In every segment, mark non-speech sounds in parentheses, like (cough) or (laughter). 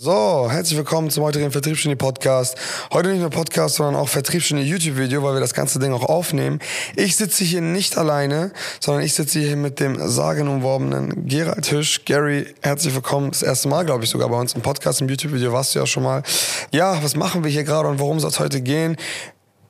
So, herzlich willkommen zum heutigen Vertriebsgenie Podcast. Heute nicht nur Podcast, sondern auch Vertriebsgenie YouTube-Video, weil wir das ganze Ding auch aufnehmen. Ich sitze hier nicht alleine, sondern ich sitze hier mit dem sagenumworbenen Gerald Hüsch. Gary, herzlich willkommen. Das erste Mal, glaube ich, sogar bei uns im Podcast, im YouTube-Video warst du ja schon mal. Ja, was machen wir hier gerade und worum soll es heute gehen?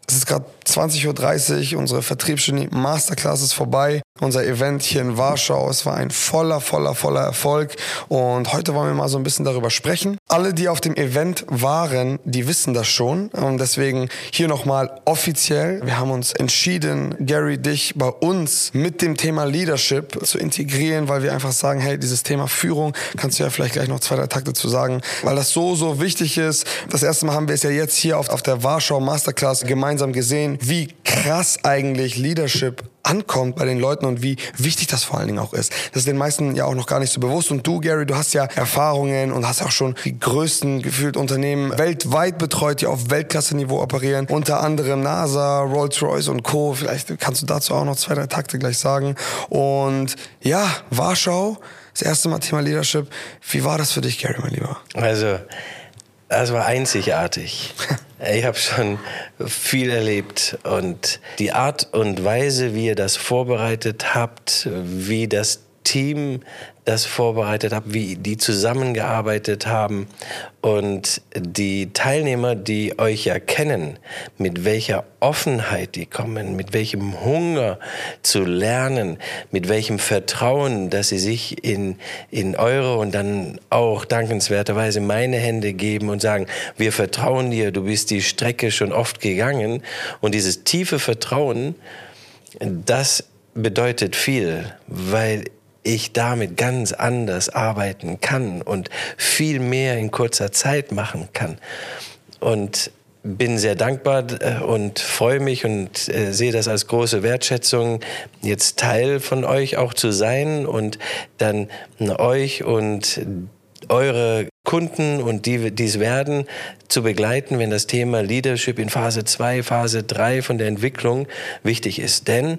Es ist gerade 20.30 Uhr, unsere Vertriebsgenie Masterclass ist vorbei. Unser Event hier in Warschau, es war ein voller, voller, voller Erfolg. Und heute wollen wir mal so ein bisschen darüber sprechen. Alle, die auf dem Event waren, die wissen das schon. Und deswegen hier nochmal offiziell. Wir haben uns entschieden, Gary, dich bei uns mit dem Thema Leadership zu integrieren, weil wir einfach sagen, hey, dieses Thema Führung, kannst du ja vielleicht gleich noch zwei, drei Takte zu sagen, weil das so, so wichtig ist. Das erste Mal haben wir es ja jetzt hier auf, auf der Warschau Masterclass gemeinsam gesehen, wie krass eigentlich Leadership ankommt bei den Leuten und wie wichtig das vor allen Dingen auch ist. Das ist den meisten ja auch noch gar nicht so bewusst. Und du, Gary, du hast ja Erfahrungen und hast auch schon die größten gefühlt Unternehmen weltweit betreut, die auf Weltklasse-Niveau operieren. Unter anderem NASA, Rolls-Royce und Co. Vielleicht kannst du dazu auch noch zwei, drei Takte gleich sagen. Und ja, Warschau, das erste Mal Thema Leadership. Wie war das für dich, Gary, mein Lieber? Also, das war einzigartig. (laughs) Ich habe schon viel erlebt und die Art und Weise, wie ihr das vorbereitet habt, wie das Team das vorbereitet habt, wie die zusammengearbeitet haben. Und die Teilnehmer, die euch ja kennen, mit welcher Offenheit die kommen, mit welchem Hunger zu lernen, mit welchem Vertrauen, dass sie sich in, in eure und dann auch dankenswerterweise meine Hände geben und sagen, wir vertrauen dir, du bist die Strecke schon oft gegangen. Und dieses tiefe Vertrauen, das bedeutet viel, weil ich damit ganz anders arbeiten kann und viel mehr in kurzer Zeit machen kann. Und bin sehr dankbar äh, und freue mich und äh, sehe das als große Wertschätzung, jetzt Teil von euch auch zu sein und dann euch und eure Kunden und die dies werden zu begleiten, wenn das Thema Leadership in Phase 2, Phase 3 von der Entwicklung wichtig ist. Denn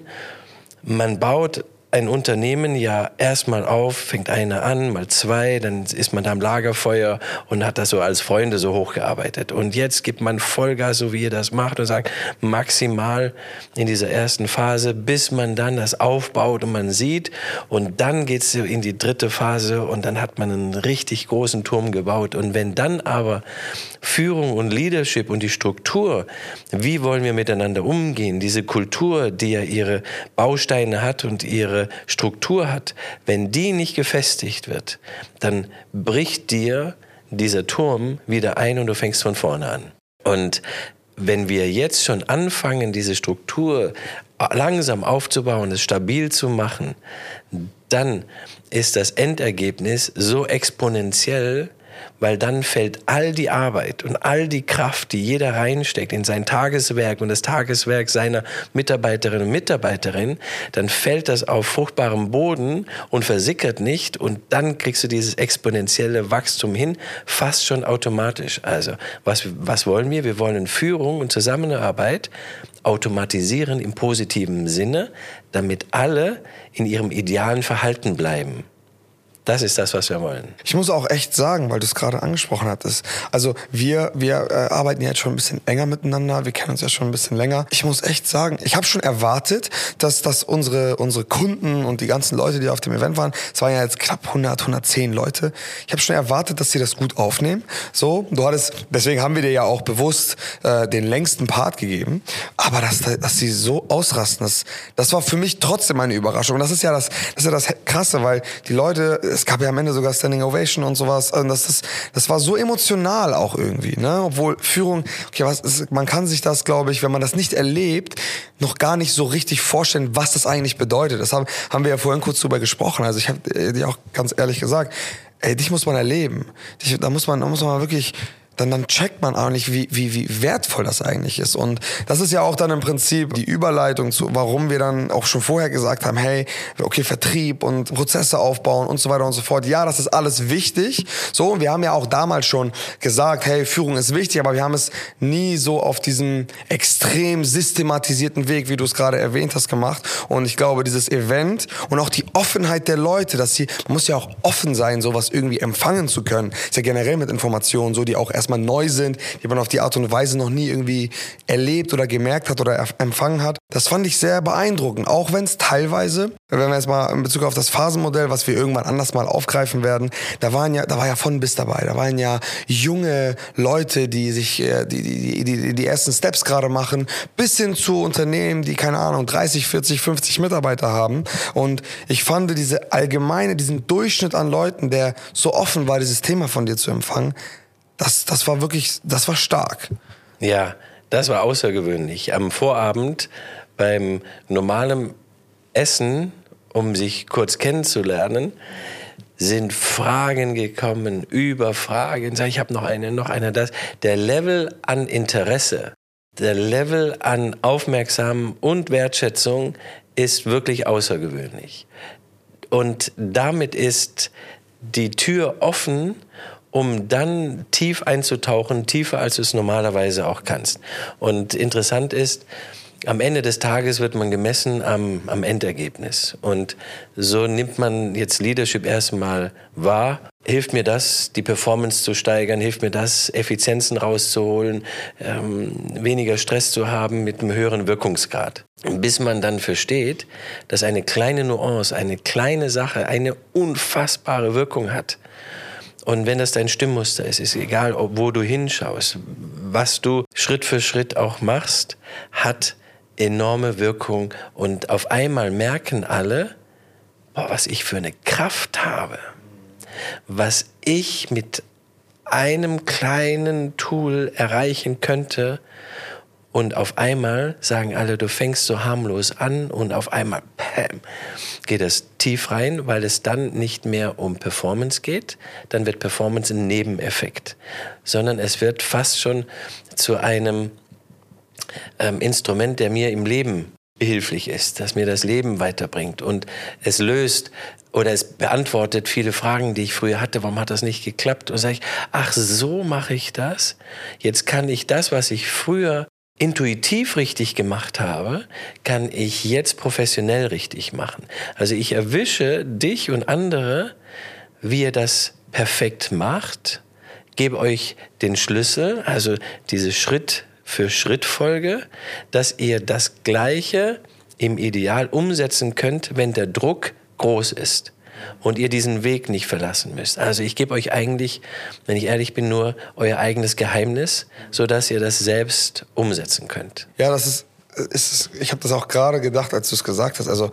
man baut ein Unternehmen ja erstmal auf, fängt einer an, mal zwei, dann ist man da am Lagerfeuer und hat das so als Freunde so hochgearbeitet. Und jetzt gibt man Vollgas, so wie ihr das macht und sagt, maximal in dieser ersten Phase, bis man dann das aufbaut und man sieht. Und dann geht's in die dritte Phase und dann hat man einen richtig großen Turm gebaut. Und wenn dann aber Führung und Leadership und die Struktur, wie wollen wir miteinander umgehen, diese Kultur, die ja ihre Bausteine hat und ihre Struktur hat, wenn die nicht gefestigt wird, dann bricht dir dieser Turm wieder ein und du fängst von vorne an. Und wenn wir jetzt schon anfangen, diese Struktur langsam aufzubauen, es stabil zu machen, dann ist das Endergebnis so exponentiell, weil dann fällt all die Arbeit und all die Kraft, die jeder reinsteckt in sein Tageswerk und das Tageswerk seiner Mitarbeiterinnen und Mitarbeiterin, dann fällt das auf fruchtbarem Boden und versickert nicht und dann kriegst du dieses exponentielle Wachstum hin, fast schon automatisch. Also, was, was wollen wir? Wir wollen Führung und Zusammenarbeit automatisieren im positiven Sinne, damit alle in ihrem idealen Verhalten bleiben. Das ist das, was wir wollen. Ich muss auch echt sagen, weil du es gerade angesprochen hattest. Also wir, wir äh, arbeiten jetzt schon ein bisschen enger miteinander. Wir kennen uns ja schon ein bisschen länger. Ich muss echt sagen, ich habe schon erwartet, dass, dass unsere, unsere Kunden und die ganzen Leute, die auf dem Event waren, es waren ja jetzt knapp 100, 110 Leute. Ich habe schon erwartet, dass sie das gut aufnehmen. So, du hattest, deswegen haben wir dir ja auch bewusst äh, den längsten Part gegeben. Aber dass, dass sie so ausrasten, das, das war für mich trotzdem eine Überraschung. Und das ist ja das, das ist ja das Krasse, weil die Leute es gab ja am Ende sogar Standing Ovation und sowas. Und das, ist, das war so emotional auch irgendwie, ne? Obwohl Führung, okay, was ist, man kann sich das, glaube ich, wenn man das nicht erlebt, noch gar nicht so richtig vorstellen, was das eigentlich bedeutet. Das haben, haben wir ja vorhin kurz drüber gesprochen. Also ich habe dir auch ganz ehrlich gesagt, ey, dich muss man erleben. Dich, da muss man, da muss man wirklich dann, dann checkt man nicht, wie, wie, wie wertvoll das eigentlich ist. Und das ist ja auch dann im Prinzip die Überleitung zu, warum wir dann auch schon vorher gesagt haben, hey, okay, Vertrieb und Prozesse aufbauen und so weiter und so fort. Ja, das ist alles wichtig. So, und wir haben ja auch damals schon gesagt, hey, Führung ist wichtig, aber wir haben es nie so auf diesem extrem systematisierten Weg, wie du es gerade erwähnt hast, gemacht. Und ich glaube, dieses Event und auch die Offenheit der Leute, dass sie, man muss ja auch offen sein, sowas irgendwie empfangen zu können. Ist ja generell mit Informationen so, die auch erstmal neu sind, die man auf die Art und Weise noch nie irgendwie erlebt oder gemerkt hat oder empfangen hat. Das fand ich sehr beeindruckend, auch wenn es teilweise, wenn wir jetzt mal in Bezug auf das Phasenmodell, was wir irgendwann anders mal aufgreifen werden, da waren ja, da war ja von bis dabei. Da waren ja junge Leute, die sich, äh, die, die, die, die ersten Steps gerade machen, bis hin zu Unternehmen, die, keine Ahnung, 30, 40, 50 Mitarbeiter haben. Und ich fand diese allgemeine, diesen Durchschnitt an Leuten, der so offen war, dieses Thema von dir zu empfangen, das, das war wirklich, das war stark. Ja, das war außergewöhnlich. Am Vorabend beim normalen Essen, um sich kurz kennenzulernen, sind Fragen gekommen über Fragen. Ich habe noch eine, noch eine. Das der Level an Interesse, der Level an Aufmerksam und Wertschätzung ist wirklich außergewöhnlich. Und damit ist die Tür offen, um dann tief einzutauchen, tiefer als du es normalerweise auch kannst. Und interessant ist, am Ende des Tages wird man gemessen am, am Endergebnis. Und so nimmt man jetzt Leadership erstmal wahr. Hilft mir das, die Performance zu steigern? Hilft mir das, Effizienzen rauszuholen? Ähm, weniger Stress zu haben mit einem höheren Wirkungsgrad? Bis man dann versteht, dass eine kleine Nuance, eine kleine Sache eine unfassbare Wirkung hat. Und wenn das dein Stimmmuster ist, ist egal, wo du hinschaust, was du Schritt für Schritt auch machst, hat enorme Wirkung. Und auf einmal merken alle, boah, was ich für eine Kraft habe, was ich mit einem kleinen Tool erreichen könnte, und auf einmal sagen alle, du fängst so harmlos an und auf einmal, bam, geht es tief rein, weil es dann nicht mehr um Performance geht. Dann wird Performance ein Nebeneffekt, sondern es wird fast schon zu einem ähm, Instrument, der mir im Leben behilflich ist, das mir das Leben weiterbringt und es löst oder es beantwortet viele Fragen, die ich früher hatte. Warum hat das nicht geklappt? Und sage ich, ach, so mache ich das. Jetzt kann ich das, was ich früher intuitiv richtig gemacht habe, kann ich jetzt professionell richtig machen. Also ich erwische dich und andere, wie ihr das perfekt macht, gebe euch den Schlüssel, also diese Schritt für Schrittfolge, dass ihr das Gleiche im Ideal umsetzen könnt, wenn der Druck groß ist und ihr diesen Weg nicht verlassen müsst. Also ich gebe euch eigentlich, wenn ich ehrlich bin, nur euer eigenes Geheimnis, so dass ihr das selbst umsetzen könnt. Ja, das ist, ist ich habe das auch gerade gedacht, als du es gesagt hast. Also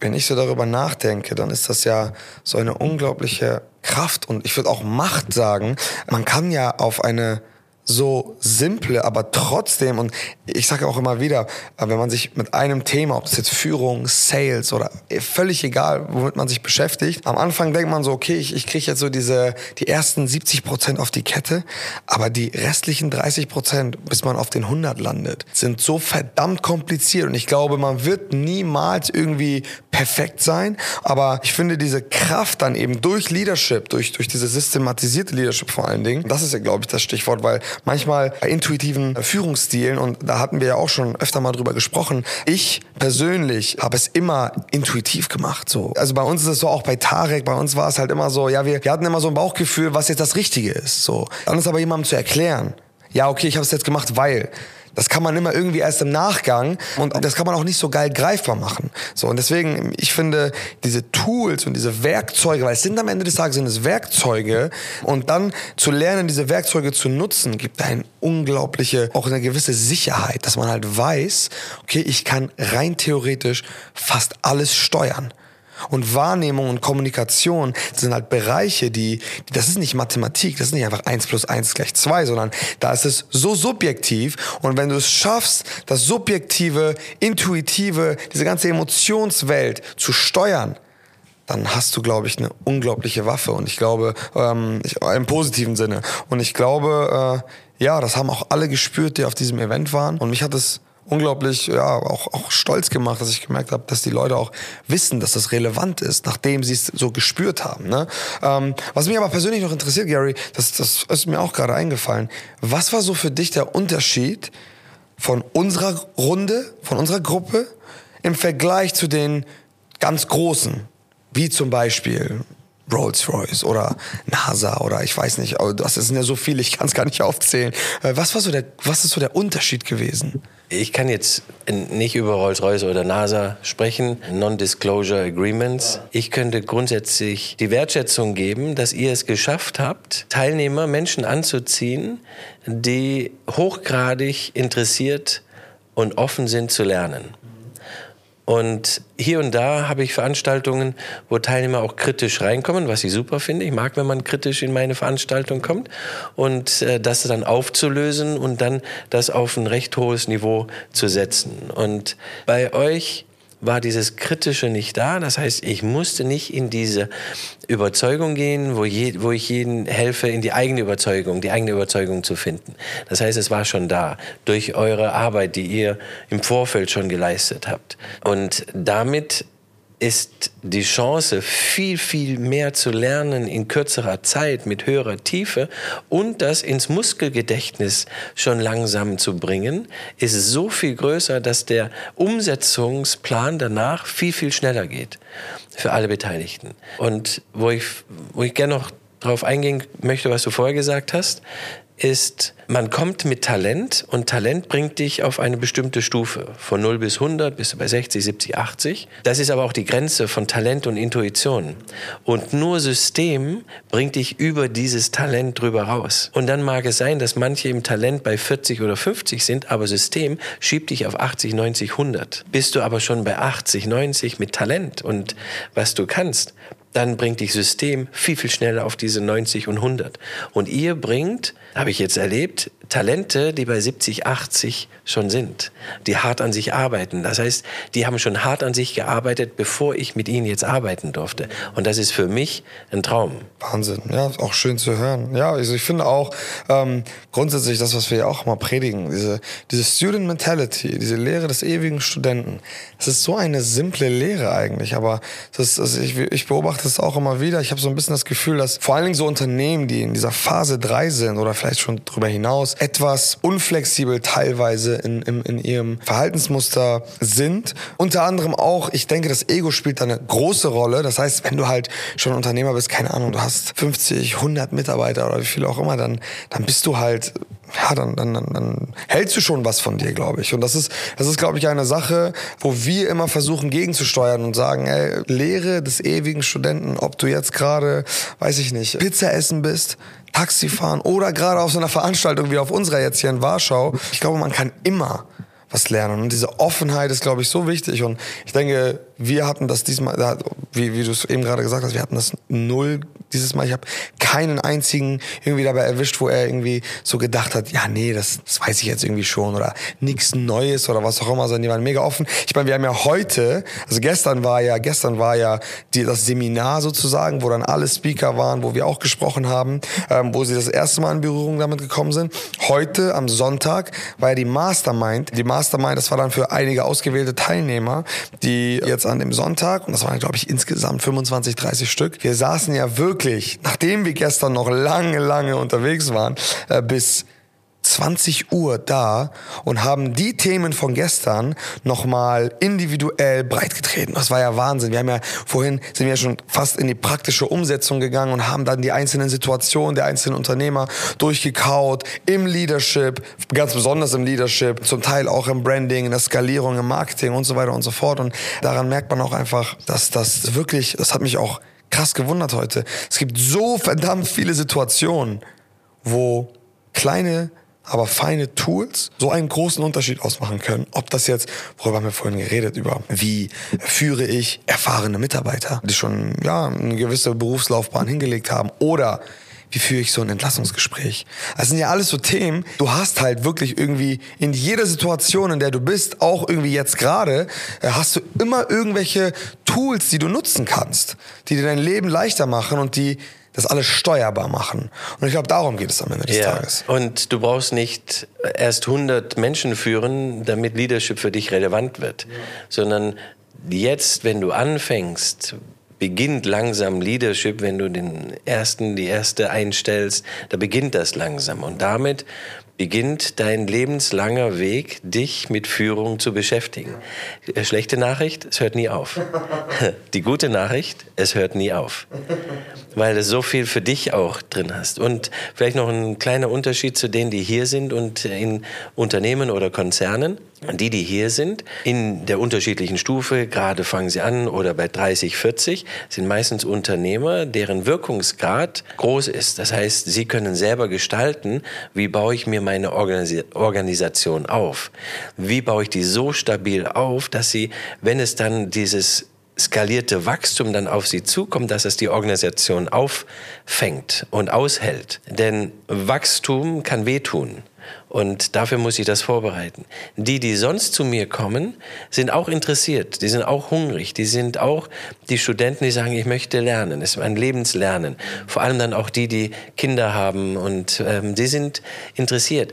wenn ich so darüber nachdenke, dann ist das ja so eine unglaubliche Kraft und ich würde auch Macht sagen. Man kann ja auf eine so simple, aber trotzdem, und ich sage auch immer wieder, wenn man sich mit einem Thema, ob es jetzt Führung, Sales oder völlig egal, womit man sich beschäftigt, am Anfang denkt man so, okay, ich, ich kriege jetzt so diese, die ersten 70 Prozent auf die Kette, aber die restlichen 30 Prozent, bis man auf den 100 landet, sind so verdammt kompliziert. Und ich glaube, man wird niemals irgendwie perfekt sein, aber ich finde diese Kraft dann eben durch Leadership, durch, durch diese systematisierte Leadership vor allen Dingen, das ist ja, glaube ich, das Stichwort, weil manchmal bei intuitiven Führungsstilen, und da hatten wir ja auch schon öfter mal drüber gesprochen, ich persönlich habe es immer intuitiv gemacht. So. Also bei uns ist es so, auch bei Tarek, bei uns war es halt immer so, ja, wir, wir hatten immer so ein Bauchgefühl, was jetzt das Richtige ist. So. Dann ist aber jemandem zu erklären, ja, okay, ich habe es jetzt gemacht, weil das kann man immer irgendwie erst im Nachgang und das kann man auch nicht so geil greifbar machen. So und deswegen, ich finde diese Tools und diese Werkzeuge, weil es sind am Ende des Tages sind es Werkzeuge und dann zu lernen, diese Werkzeuge zu nutzen, gibt eine unglaubliche, auch eine gewisse Sicherheit, dass man halt weiß, okay, ich kann rein theoretisch fast alles steuern. Und Wahrnehmung und Kommunikation sind halt Bereiche, die, das ist nicht Mathematik, das ist nicht einfach eins plus eins gleich zwei, sondern da ist es so subjektiv. Und wenn du es schaffst, das subjektive, intuitive, diese ganze Emotionswelt zu steuern, dann hast du, glaube ich, eine unglaubliche Waffe. Und ich glaube, ähm, ich, im positiven Sinne. Und ich glaube, äh, ja, das haben auch alle gespürt, die auf diesem Event waren. Und mich hat es unglaublich ja auch, auch stolz gemacht, dass ich gemerkt habe, dass die Leute auch wissen, dass das relevant ist, nachdem sie es so gespürt haben. Ne? Ähm, was mich aber persönlich noch interessiert, Gary, das, das ist mir auch gerade eingefallen. Was war so für dich der Unterschied von unserer Runde, von unserer Gruppe im Vergleich zu den ganz Großen, wie zum Beispiel Rolls-Royce oder NASA oder ich weiß nicht, das sind ja so viele, ich kann es gar nicht aufzählen. Äh, was war so der, was ist so der Unterschied gewesen? Ich kann jetzt nicht über Rolls-Royce oder NASA sprechen, Non-Disclosure Agreements. Ich könnte grundsätzlich die Wertschätzung geben, dass ihr es geschafft habt, Teilnehmer, Menschen anzuziehen, die hochgradig interessiert und offen sind zu lernen. Und hier und da habe ich Veranstaltungen, wo Teilnehmer auch kritisch reinkommen, was ich super finde. Ich mag, wenn man kritisch in meine Veranstaltung kommt und äh, das dann aufzulösen und dann das auf ein recht hohes Niveau zu setzen. Und bei euch war dieses Kritische nicht da. Das heißt, ich musste nicht in diese Überzeugung gehen, wo, je, wo ich jeden helfe, in die eigene Überzeugung, die eigene Überzeugung zu finden. Das heißt, es war schon da durch eure Arbeit, die ihr im Vorfeld schon geleistet habt. Und damit ist die Chance, viel, viel mehr zu lernen in kürzerer Zeit mit höherer Tiefe und das ins Muskelgedächtnis schon langsam zu bringen, ist so viel größer, dass der Umsetzungsplan danach viel, viel schneller geht für alle Beteiligten. Und wo ich, wo ich gerne noch darauf eingehen möchte, was du vorher gesagt hast, ist, man kommt mit Talent und Talent bringt dich auf eine bestimmte Stufe. Von 0 bis 100 bist du bei 60, 70, 80. Das ist aber auch die Grenze von Talent und Intuition. Und nur System bringt dich über dieses Talent drüber raus. Und dann mag es sein, dass manche im Talent bei 40 oder 50 sind, aber System schiebt dich auf 80, 90, 100. Bist du aber schon bei 80, 90 mit Talent und was du kannst, dann bringt dich System viel, viel schneller auf diese 90 und 100. Und ihr bringt, habe ich jetzt erlebt, Talente, die bei 70, 80 schon sind, die hart an sich arbeiten. Das heißt, die haben schon hart an sich gearbeitet, bevor ich mit ihnen jetzt arbeiten durfte. Und das ist für mich ein Traum. Wahnsinn, ja, auch schön zu hören. Ja, also ich finde auch ähm, grundsätzlich das, was wir ja auch mal predigen, diese, diese Student Mentality, diese Lehre des ewigen Studenten. Es ist so eine simple Lehre eigentlich, aber das, also ich, ich beobachte es auch immer wieder. Ich habe so ein bisschen das Gefühl, dass vor allen Dingen so Unternehmen, die in dieser Phase 3 sind oder vielleicht schon darüber hinaus, etwas unflexibel teilweise in, in, in ihrem Verhaltensmuster sind. Unter anderem auch, ich denke, das Ego spielt da eine große Rolle. Das heißt, wenn du halt schon Unternehmer bist, keine Ahnung, du hast 50, 100 Mitarbeiter oder wie viel auch immer, dann, dann bist du halt ja, dann, dann, dann, dann hältst du schon was von dir, glaube ich. Und das ist, das ist, glaube ich, eine Sache, wo wir immer versuchen gegenzusteuern und sagen, ey, Lehre des ewigen Studenten, ob du jetzt gerade, weiß ich nicht, Pizza essen bist, Taxi fahren oder gerade auf so einer Veranstaltung wie auf unserer jetzt hier in Warschau. Ich glaube, man kann immer was lernen. Und diese Offenheit ist, glaube ich, so wichtig. Und ich denke, wir hatten das diesmal, wie, wie du es eben gerade gesagt hast, wir hatten das null dieses Mal. Ich habe keinen einzigen irgendwie dabei erwischt, wo er irgendwie so gedacht hat, ja, nee, das, das weiß ich jetzt irgendwie schon oder nichts Neues oder was auch immer, sondern die waren mega offen. Ich meine, wir haben ja heute, also gestern war ja, gestern war ja die, das Seminar sozusagen, wo dann alle Speaker waren, wo wir auch gesprochen haben, ähm, wo sie das erste Mal in Berührung damit gekommen sind. Heute am Sonntag war ja die Mastermind. Die Mastermind, das war dann für einige ausgewählte Teilnehmer, die jetzt an dem Sonntag, und das waren, glaube ich, insgesamt 25, 30 Stück, wir saßen ja wirklich, nachdem wir gestern noch lange, lange unterwegs waren, äh, bis 20 Uhr da und haben die Themen von gestern nochmal individuell breitgetreten. Das war ja Wahnsinn. Wir haben ja vorhin, sind wir ja schon fast in die praktische Umsetzung gegangen und haben dann die einzelnen Situationen der einzelnen Unternehmer durchgekaut. Im Leadership, ganz besonders im Leadership, zum Teil auch im Branding, in der Skalierung, im Marketing und so weiter und so fort. Und daran merkt man auch einfach, dass das wirklich, das hat mich auch krass gewundert heute. Es gibt so verdammt viele Situationen, wo kleine aber feine Tools so einen großen Unterschied ausmachen können. Ob das jetzt, worüber haben wir vorhin geredet, über wie führe ich erfahrene Mitarbeiter, die schon ja, eine gewisse Berufslaufbahn hingelegt haben, oder wie führe ich so ein Entlassungsgespräch? Das sind ja alles so Themen. Du hast halt wirklich irgendwie in jeder Situation, in der du bist, auch irgendwie jetzt gerade, äh, hast du immer irgendwelche Tools, die du nutzen kannst, die dir dein Leben leichter machen und die das alles steuerbar machen. Und ich glaube, darum geht es am Ende des ja. Tages. Und du brauchst nicht erst 100 Menschen führen, damit Leadership für dich relevant wird, ja. sondern jetzt, wenn du anfängst, beginnt langsam Leadership, wenn du den ersten, die erste einstellst, da beginnt das langsam. Und damit beginnt dein lebenslanger Weg, dich mit Führung zu beschäftigen. Ja. Schlechte Nachricht, es hört nie auf. (laughs) Die gute Nachricht, es hört nie auf. Weil du so viel für dich auch drin hast. Und vielleicht noch ein kleiner Unterschied zu denen, die hier sind und in Unternehmen oder Konzernen. Die, die hier sind, in der unterschiedlichen Stufe, gerade fangen sie an oder bei 30, 40, sind meistens Unternehmer, deren Wirkungsgrad groß ist. Das heißt, sie können selber gestalten, wie baue ich mir meine Organis Organisation auf? Wie baue ich die so stabil auf, dass sie, wenn es dann dieses skalierte Wachstum dann auf sie zukommt, dass es die Organisation auffängt und aushält. Denn Wachstum kann wehtun. Und dafür muss ich das vorbereiten. Die, die sonst zu mir kommen, sind auch interessiert, die sind auch hungrig, die sind auch die Studenten, die sagen, ich möchte lernen, es ist ein Lebenslernen. Vor allem dann auch die, die Kinder haben und ähm, die sind interessiert.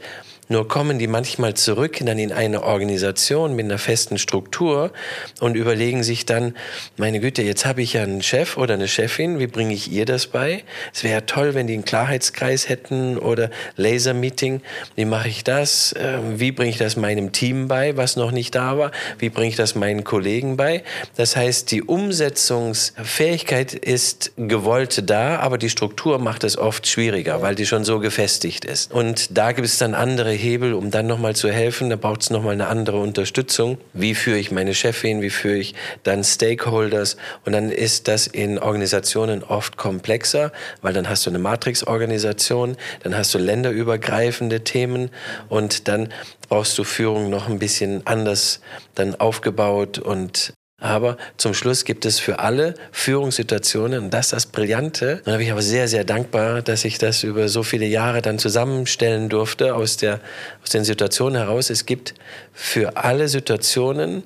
Nur kommen die manchmal zurück dann in eine Organisation mit einer festen Struktur und überlegen sich dann, meine Güte, jetzt habe ich ja einen Chef oder eine Chefin, wie bringe ich ihr das bei? Es wäre toll, wenn die einen Klarheitskreis hätten oder Laser-Meeting. Wie mache ich das? Ähm, wie bringe ich das meinem Team bei, was noch nicht da war? Wie bringe ich das meinen Kollegen bei? Das heißt, die Umsetzungsfähigkeit ist gewollt da, aber die Struktur macht es oft schwieriger, weil die schon so gefestigt ist. Und da gibt es dann andere Hebel, um dann nochmal zu helfen. Da braucht es nochmal eine andere Unterstützung. Wie führe ich meine Chefin? Wie führe ich dann Stakeholders? Und dann ist das in Organisationen oft komplexer, weil dann hast du eine Matrix-Organisation, dann hast du länderübergreifende Themen und dann brauchst du Führung noch ein bisschen anders dann aufgebaut und aber zum Schluss gibt es für alle Führungssituationen, und das ist das Brillante. Da bin ich aber sehr, sehr dankbar, dass ich das über so viele Jahre dann zusammenstellen durfte aus, der, aus den Situationen heraus. Es gibt für alle Situationen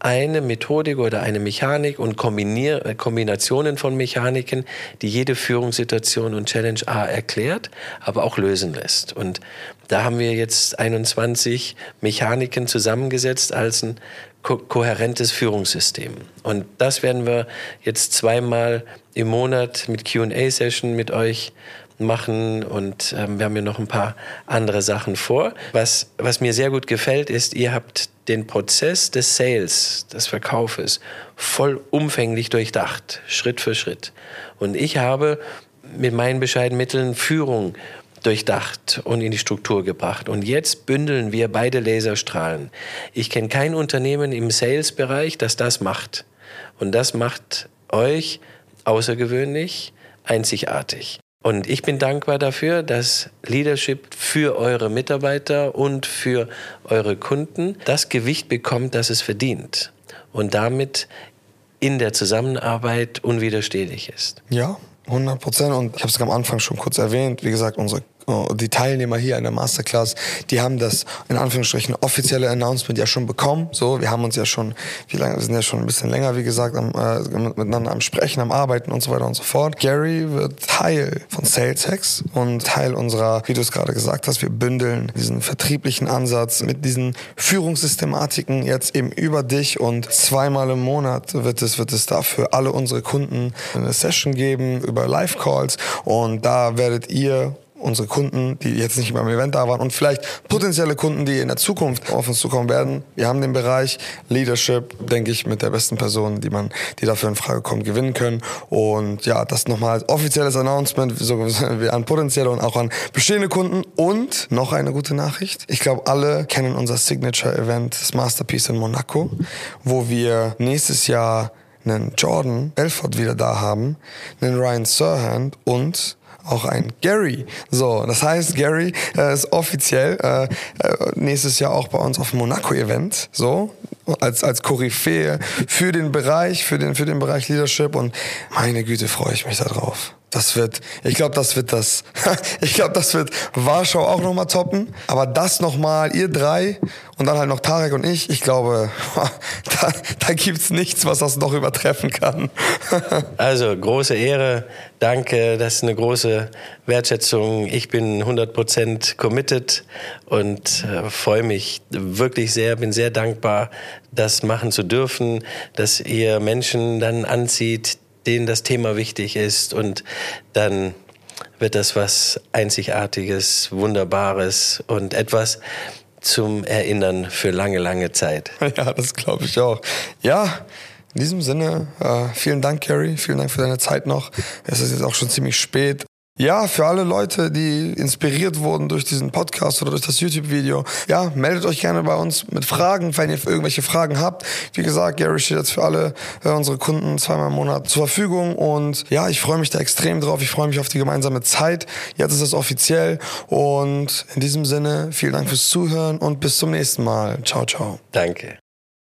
eine Methodik oder eine Mechanik und Kombinier äh, Kombinationen von Mechaniken, die jede Führungssituation und Challenge A erklärt, aber auch lösen lässt. Und da haben wir jetzt 21 Mechaniken zusammengesetzt als ein ko kohärentes Führungssystem. Und das werden wir jetzt zweimal im Monat mit QA-Session mit euch machen und ähm, wir haben ja noch ein paar andere Sachen vor. Was, was mir sehr gut gefällt, ist, ihr habt den Prozess des Sales, des Verkaufes, vollumfänglich durchdacht, Schritt für Schritt. Und ich habe mit meinen bescheidenen Mitteln Führung durchdacht und in die Struktur gebracht. Und jetzt bündeln wir beide Laserstrahlen. Ich kenne kein Unternehmen im Sales-Bereich, das das macht. Und das macht euch außergewöhnlich, einzigartig. Und ich bin dankbar dafür, dass Leadership für eure Mitarbeiter und für eure Kunden das Gewicht bekommt, das es verdient. Und damit in der Zusammenarbeit unwiderstehlich ist. Ja, 100 Prozent. Und ich habe es am Anfang schon kurz erwähnt. Wie gesagt, unsere die Teilnehmer hier in der Masterclass, die haben das in Anführungsstrichen offizielle Announcement ja schon bekommen. So, wir haben uns ja schon, wie lange, wir sind ja schon ein bisschen länger, wie gesagt, am, äh, miteinander am Sprechen, am Arbeiten und so weiter und so fort. Gary wird Teil von SalesX und Teil unserer, wie du es gerade gesagt hast, wir bündeln diesen vertrieblichen Ansatz mit diesen Führungssystematiken jetzt eben über dich und zweimal im Monat wird es, wird es da für alle unsere Kunden eine Session geben über Live-Calls und da werdet ihr unsere Kunden, die jetzt nicht beim Event da waren und vielleicht potenzielle Kunden, die in der Zukunft auf uns zukommen werden. Wir haben den Bereich Leadership, denke ich, mit der besten Person, die man, die dafür in Frage kommt, gewinnen können. Und ja, das nochmal als offizielles Announcement so (laughs) an potenzielle und auch an bestehende Kunden. Und noch eine gute Nachricht. Ich glaube, alle kennen unser Signature-Event, das Masterpiece in Monaco, wo wir nächstes Jahr einen Jordan Belfort wieder da haben, einen Ryan Serhant und auch ein Gary. So, das heißt, Gary äh, ist offiziell äh, äh, nächstes Jahr auch bei uns auf dem Monaco-Event. So, als, als Koryphäe für den Bereich, für den, für den Bereich Leadership. Und meine Güte, freue ich mich darauf. Das wird, ich glaube, das wird das. (laughs) ich glaube, das wird Warschau auch nochmal toppen. Aber das nochmal, ihr drei und dann halt noch Tarek und ich, ich glaube, (laughs) da, da gibt's nichts, was das noch übertreffen kann. (laughs) also, große Ehre. Danke, das ist eine große Wertschätzung. Ich bin 100% committed und äh, freue mich wirklich sehr, bin sehr dankbar, das machen zu dürfen, dass ihr Menschen dann anzieht, denen das Thema wichtig ist und dann wird das was Einzigartiges, Wunderbares und etwas zum Erinnern für lange, lange Zeit. (laughs) Ja, das glaube ich auch. Ja, in diesem Sinne, äh, vielen Dank, Gary. Vielen Dank für deine Zeit noch. Es ist jetzt auch schon ziemlich spät. Ja, für alle Leute, die inspiriert wurden durch diesen Podcast oder durch das YouTube-Video, ja, meldet euch gerne bei uns mit Fragen, wenn ihr irgendwelche Fragen habt. Wie gesagt, Gary steht jetzt für alle äh, unsere Kunden zweimal im Monat zur Verfügung und ja, ich freue mich da extrem drauf. Ich freue mich auf die gemeinsame Zeit. Jetzt ist es offiziell und in diesem Sinne, vielen Dank fürs Zuhören und bis zum nächsten Mal. Ciao, ciao. Danke.